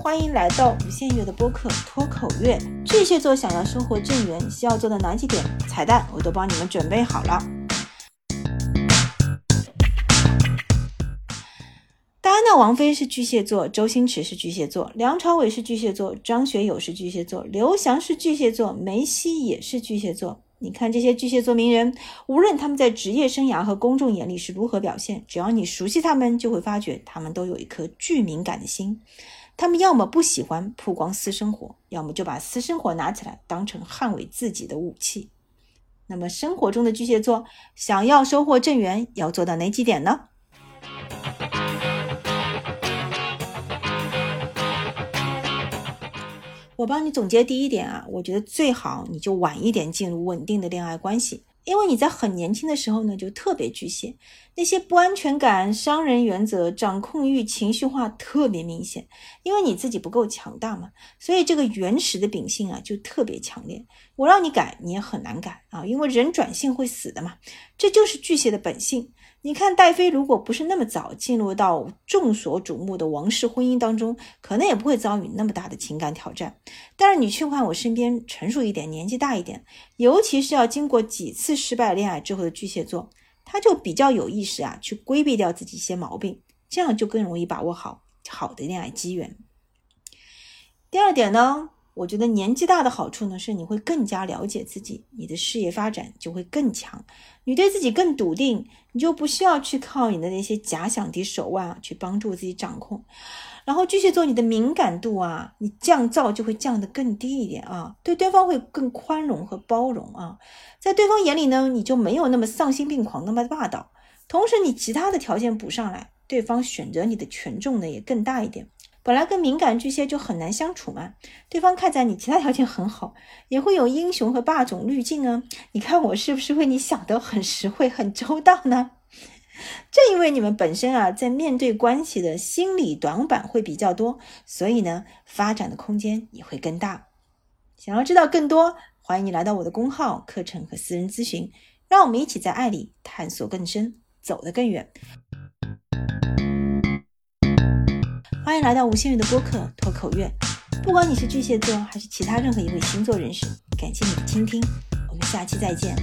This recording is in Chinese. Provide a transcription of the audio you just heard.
欢迎来到无限月的播客脱口月。巨蟹座想要生活正缘，需要做的哪几点？彩蛋我都帮你们准备好了。戴安娜王妃是巨蟹座，周星驰是巨蟹座，梁朝伟是巨蟹座，张学友是巨蟹座，刘翔是巨蟹座，梅西也是巨蟹座。你看这些巨蟹座名人，无论他们在职业生涯和公众眼里是如何表现，只要你熟悉他们，就会发觉他们都有一颗巨敏感的心。他们要么不喜欢曝光私生活，要么就把私生活拿起来当成捍卫自己的武器。那么生活中的巨蟹座想要收获正缘，要做到哪几点呢？我帮你总结第一点啊，我觉得最好你就晚一点进入稳定的恋爱关系，因为你在很年轻的时候呢就特别巨蟹，那些不安全感、伤人原则、掌控欲、情绪化特别明显，因为你自己不够强大嘛，所以这个原始的秉性啊就特别强烈。我让你改你也很难改啊，因为人转性会死的嘛，这就是巨蟹的本性。你看戴妃，如果不是那么早进入到众所瞩目的王室婚姻当中，可能也不会遭遇那么大的情感挑战。但是你去看我身边成熟一点、年纪大一点，尤其是要经过几次失败恋爱之后的巨蟹座，他就比较有意识啊，去规避掉自己一些毛病，这样就更容易把握好好的恋爱机缘。第二点呢？我觉得年纪大的好处呢，是你会更加了解自己，你的事业发展就会更强，你对自己更笃定，你就不需要去靠你的那些假想敌手腕啊去帮助自己掌控。然后巨蟹座，你的敏感度啊，你降噪就会降得更低一点啊，对对方会更宽容和包容啊，在对方眼里呢，你就没有那么丧心病狂，那么霸道。同时，你其他的条件补上来，对方选择你的权重呢也更大一点。本来跟敏感巨蟹就很难相处嘛，对方看在你其他条件很好，也会有英雄和霸总滤镜啊。你看我是不是为你想得很实惠、很周到呢？正因为你们本身啊，在面对关系的心理短板会比较多，所以呢，发展的空间也会更大。想要知道更多，欢迎你来到我的公号课程和私人咨询，让我们一起在爱里探索更深，走得更远。欢迎来到无限月的播客脱口月。不管你是巨蟹座还是其他任何一位星座人士，感谢你的倾听，我们下期再见。